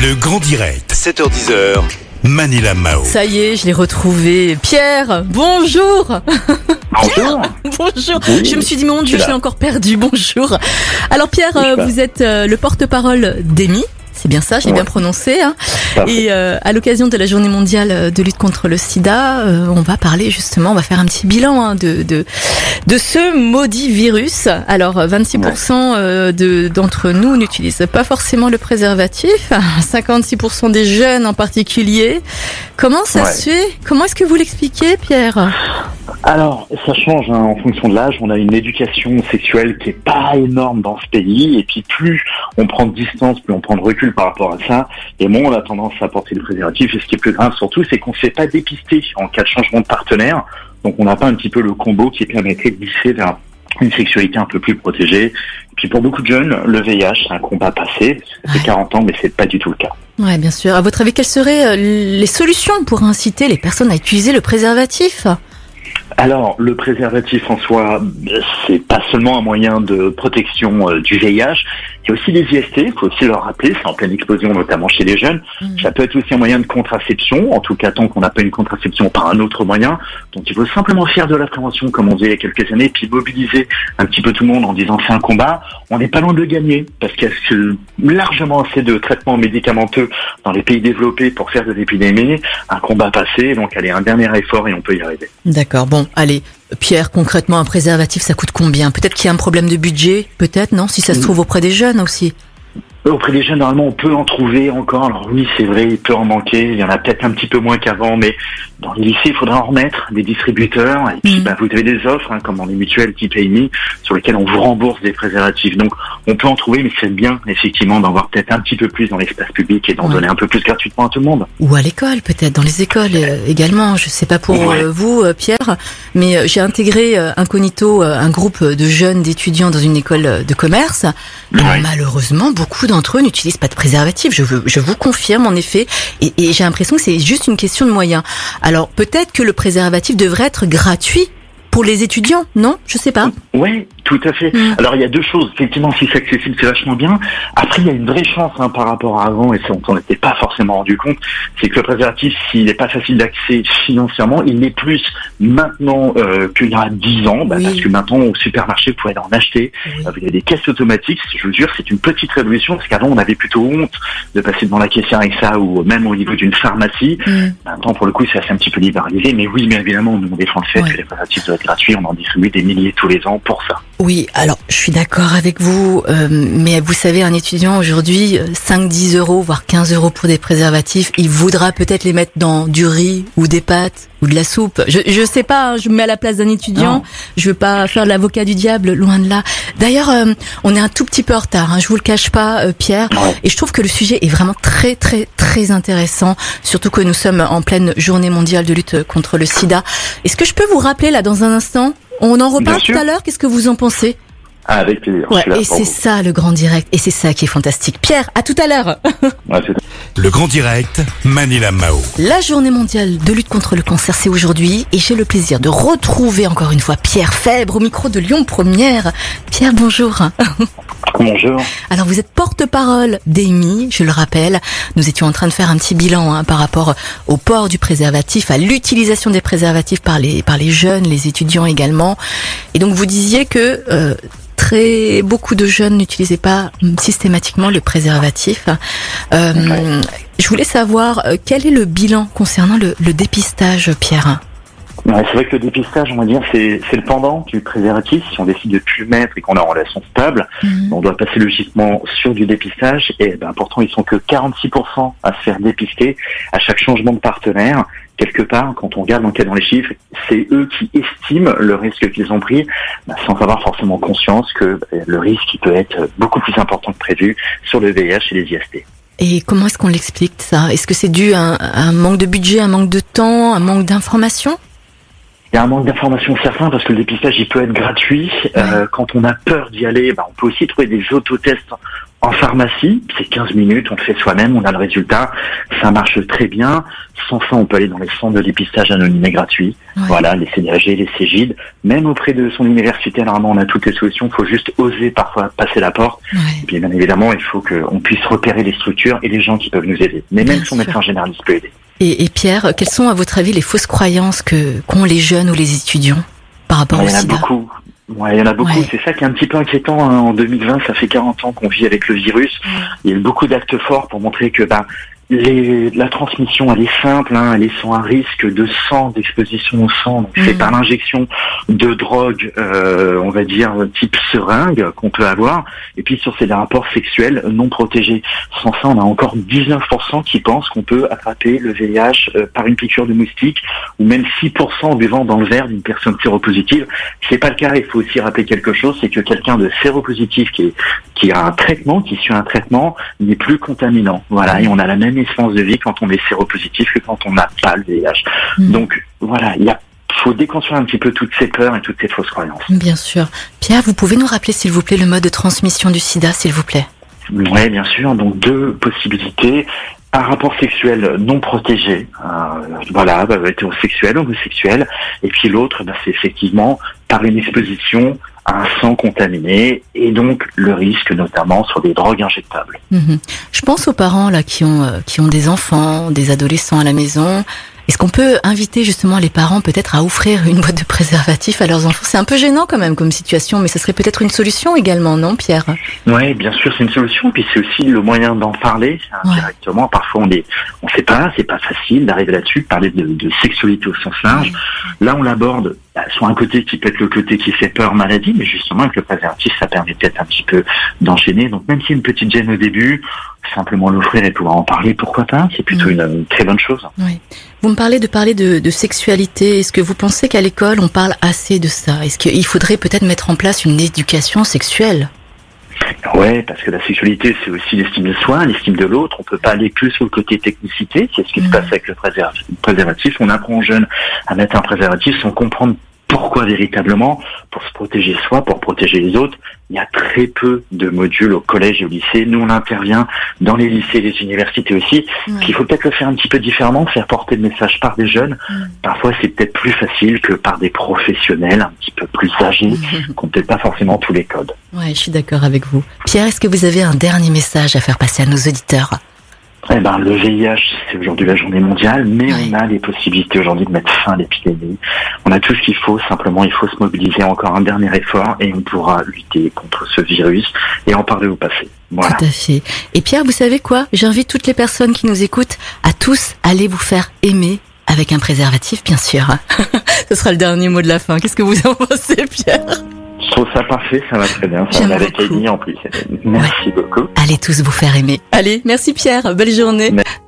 Le grand direct, 7h10h, Manila Mao. Ça y est, je l'ai retrouvé. Pierre, bonjour Bonjour. Bonjour Oui, Je me suis dit, mon Dieu, je l'ai encore perdu. Bonjour Alors Pierre, Oui, euh, vous êtes euh, le porte-parole d'EMI. C'est bien ça, j'ai Ouais. bien prononcé. hein. Et euh, à l'occasion de la journée mondiale de lutte contre le sida, euh, on va parler justement, on va faire un petit bilan hein, de, de de ce maudit virus. Alors, euh, 26% euh, de d'entre nous n'utilisent pas forcément le préservatif, 56% des jeunes en particulier. Comment ça Ouais. se fait? Comment est-ce que vous l'expliquez, Pierre? Alors, ça change hein, en fonction de l'âge. On a une éducation sexuelle qui est pas énorme dans ce pays, et puis plus on prend de distance, plus on prend de recul par rapport à ça, et moins on a tendance à porter le préservatif. Et ce qui est plus grave surtout, c'est qu'on ne se fait pas dépister en cas de changement de partenaire. Donc, on n'a pas un petit peu le combo qui permettrait de glisser vers une sexualité un peu plus protégée. Et puis pour beaucoup de jeunes, le VIH, c'est un combat passé. Fait Ouais. 40 ans, mais c'est pas du tout le cas. Ouais, bien sûr. À votre avis, quelles seraient euh, les solutions pour inciter les personnes à utiliser le préservatif? Alors, le préservatif en soi, c'est pas seulement un moyen de protection euh, du VIH, il y a aussi les IST, il faut aussi le rappeler, c'est en pleine explosion notamment chez les jeunes. Mm. Ça peut être aussi un moyen de contraception, en tout cas tant qu'on n'a pas une contraception par un autre moyen. Donc il faut simplement faire de la prévention comme on disait il y a quelques années, puis mobiliser un petit peu tout le monde en disant c'est un combat. On n'est pas loin de le gagner, parce qu'il y a largement assez de traitements médicamenteux dans les pays développés pour faire de l'épidémie. Un combat passé, donc allez, un dernier effort et on peut y arriver. D'accord. Bon, allez. Pierre, concrètement, un préservatif, ça coûte combien? Peut-être qu'il y a un problème de budget, peut-être, non? Si ça se Mm. trouve auprès des jeunes aussi. Auprès des jeunes, normalement, on peut en trouver encore. Alors oui, c'est vrai, il peut en manquer. Il y en a peut-être un petit peu moins qu'avant, mais dans les lycées, il faudra en remettre des distributeurs. Et puis, Mhm. bah, vous avez des offres, hein, comme dans les mutuelles type AMI, sur lesquelles on vous rembourse des préservatifs. Donc, on peut en trouver, mais c'est bien, effectivement, d'en voir peut-être un petit peu plus dans l'espace public et d'en Ouais. donner un peu plus gratuitement à tout le monde. Ou à l'école, peut-être, dans les écoles euh, également. Je sais pas pour Ouais. euh, vous, euh, Pierre, mais j'ai intégré incognito un groupe de jeunes d'étudiants dans une école de commerce. Et Ouais. malheureusement, beaucoup d'entre eux n'utilisent pas de préservatif. Je, vous confirme, en effet. Et, et j'ai l'impression que c'est juste une question de moyens. Alors, peut-être que le préservatif devrait être gratuit pour les étudiants, non? Je sais pas. Ouais, tout à fait. Mm. Alors il y a deux choses. Effectivement, si c'est accessible, c'est vachement bien. Après, il y a une vraie chance hein, par rapport à avant, et ça on s'en était pas forcément rendu compte, c'est que le préservatif, s'il n'est pas facile d'accès financièrement, il l'est plus maintenant euh, qu'il y a 10 ans, bah, Oui. parce que maintenant au supermarché, vous pouvez en acheter. Oui. Il y a des caisses automatiques. Je vous jure, c'est une petite révolution, parce qu'avant on avait plutôt honte de passer devant la caissière avec ça, ou même au niveau d'une pharmacie. Mm. Maintenant, pour le coup, c'est assez un petit peu libéralisé. Mais oui, bien évidemment, nous on défend le fait que les préservatifs doivent être gratuits. On en distribue des milliers tous les ans pour ça. Oui, alors je suis d'accord avec vous, euh, mais vous savez, un étudiant aujourd'hui, euh, 5-10 euros, voire 15 euros pour des préservatifs, il voudra peut-être les mettre dans du riz ou des pâtes ou de la soupe. Je, je sais pas, hein, je me mets à la place d'un étudiant, Non. je veux pas faire l'avocat du diable, loin de là. D'ailleurs, euh, on est un tout petit peu en retard, hein, je vous le cache pas, euh, Pierre, et je trouve que le sujet est vraiment très très très intéressant, surtout que nous sommes en pleine journée mondiale de lutte contre le sida. Est-ce que je peux vous rappeler là dans un instant On en reparle tout à l'heure, qu'est-ce que vous en pensez? Ah, avec plaisir. Je Ouais, suis là et c'est ça le grand direct, et c'est ça qui est fantastique. Pierre, à tout à l'heure. Ouais, c'est- Le grand direct, Manila Mao. La journée mondiale de lutte contre le cancer, c'est aujourd'hui, et j'ai le plaisir de retrouver encore une fois Pierre Fèbre au micro de Lyon Première. Pierre, bonjour. Bonjour. Alors vous êtes porte-parole d'EMI, je le rappelle. Nous étions en train de faire un petit bilan hein, par rapport au port du préservatif, à l'utilisation des préservatifs par les par les jeunes, les étudiants également. Et donc vous disiez que euh, très beaucoup de jeunes n'utilisaient pas systématiquement le préservatif. Euh, Ouais. Je voulais savoir euh, quel est le bilan concernant le, le dépistage, Pierre? Ouais, c'est vrai que le dépistage, on va dire, c'est c'est le pendant du préservatif. Si on décide de plus le mettre et qu'on est en relation stable, Mhm. on doit passer logiquement sur du dépistage. Et ben, pourtant, ils sont que 46% à se faire dépister à chaque changement de partenaire. Quelque part, quand on regarde dans les chiffres, c'est eux qui estiment le risque qu'ils ont pris, ben, sans avoir forcément conscience que ben, le risque il peut être beaucoup plus important que prévu sur le VIH et les IST. Et comment est-ce qu'on l'explique ça? Est-ce que c'est dû à un, à un manque de budget, un manque de temps, un manque d'information Il y a un manque d'information certain parce que le dépistage il peut être gratuit. Euh, quand on a peur d'y aller, bah, on peut aussi trouver des autotests En pharmacie, c'est 15 minutes, on le fait soi-même, on a le résultat, ça marche très bien. Sans ça, on peut aller dans les centres de dépistage anonyme et gratuit. Ouais. Voilà, les CDAG, les CGID. Même auprès de son université, normalement, on a toutes les solutions. Il faut juste oser parfois passer la porte. Ouais. Et puis, bien évidemment, il faut qu'on puisse repérer les structures et les gens qui peuvent nous aider. Mais même son sûr. médecin généraliste peut aider. Et, et Pierre, quelles sont à votre avis les fausses croyances que qu'ont les jeunes ou les étudiants par rapport Ouais, au il y en a beaucoup. Ouais, il y en a beaucoup. Ouais. C'est ça qui est un petit peu inquiétant. hein. En 2020, ça fait 40 ans qu'on vit avec le virus. Il y a eu beaucoup d'actes forts pour montrer que bah, les, la transmission, elle est simple. Hein, elle est sans un risque de sang, d'exposition au sang. Donc, C'est Mhm. par l'injection de drogue, euh, on va dire type seringue qu'on peut avoir. Et puis sur ces rapports sexuels non protégés. Sans ça, on a encore 19% qui pensent qu'on peut attraper le VIH euh, par une piqûre de moustique, ou même 6% en buvant dans le verre d'une personne séropositive. C'est pas le cas. Il faut aussi rappeler quelque chose, c'est que quelqu'un de séropositif qui, est, qui a un traitement, qui suit un traitement, n'est plus contaminant. Voilà, et on a la même espérance de vie quand on est séropositif que quand on n'a pas le VIH. Mhm. Donc voilà, il y a, faut déconstruire un petit peu toutes ces peurs et toutes ces fausses croyances. Bien sûr. Pierre, vous pouvez nous rappeler s'il vous plaît le mode de transmission du sida, s'il vous plaît? Oui, bien sûr. Donc deux possibilités. Un rapport sexuel non protégé, euh, voilà, bah, hétérosexuel, homosexuel, et puis l'autre, bah, c'est effectivement par une exposition un sang contaminé, et donc le risque notamment sur des drogues injectables. Mhm. Je pense aux parents là qui ont euh, qui ont des enfants, des adolescents à la maison. Est-ce qu'on peut inviter justement les parents peut-être à offrir une boîte de préservatifs à leurs enfants? C'est un peu gênant quand même comme situation, mais ce serait peut-être une solution également, non, Pierre? Oui, bien sûr, c'est une solution, puis c'est aussi le moyen d'en parler hein, Ouais. directement. Parfois, on est, on sait pas, c'est pas facile d'arriver là-dessus, de parler de, de sexualité au sens large. Là, on l'aborde bah, sur un côté qui peut être le côté qui fait peur maladie, mais justement avec le préservatif, ça permet peut-être un petit peu d'enchaîner. Donc même s'il y a une petite gêne au début, simplement l'offrir et pouvoir en parler, pourquoi pas C'est plutôt Mm. une, une très bonne chose. Oui. Vous me parlez de parler de, de sexualité. Est-ce que vous pensez qu'à l'école on parle assez de ça? Est-ce qu'il faudrait peut-être mettre en place une éducation sexuelle? Ouais, parce que la sexualité, c'est aussi l'estime de soi, l'estime de l'autre. On peut pas aller plus sur le côté technicité. C'est ce qui se Mm. passe avec le préservatif. On apprend aux jeunes à mettre un préservatif sans comprendre pourquoi véritablement, pour se protéger soi, pour protéger les autres. Il y a très peu de modules au collège et au lycée. Nous, on intervient dans les lycées et les universités aussi. Il faut peut-être le faire un petit peu différemment, faire porter le message par des jeunes. Parfois, c'est peut-être plus facile que par des professionnels un petit peu plus âgés, qui n'ont peut-être pas forcément tous les codes. Ouais, je suis d'accord avec vous. Pierre, est-ce que vous avez un dernier message à faire passer à nos auditeurs? Eh ben, le VIH, c'est aujourd'hui la journée mondiale, mais on a les possibilités aujourd'hui de mettre fin à l'épidémie. On a tout ce qu'il faut, simplement il faut se mobiliser encore un dernier effort et on pourra lutter contre ce virus et en parler au passé. Voilà. Tout à fait. Et Pierre, vous savez quoi? J'invite toutes les personnes qui nous écoutent à tous aller vous faire aimer avec un préservatif, bien sûr. Ce sera le dernier mot de la fin. Qu'est-ce que vous en pensez, Pierre? Je trouve ça parfait, ça va très bien. Ça va avec. Amy en plus. Merci beaucoup. Allez tous vous faire aimer. Allez, merci Pierre. Belle journée. Merci.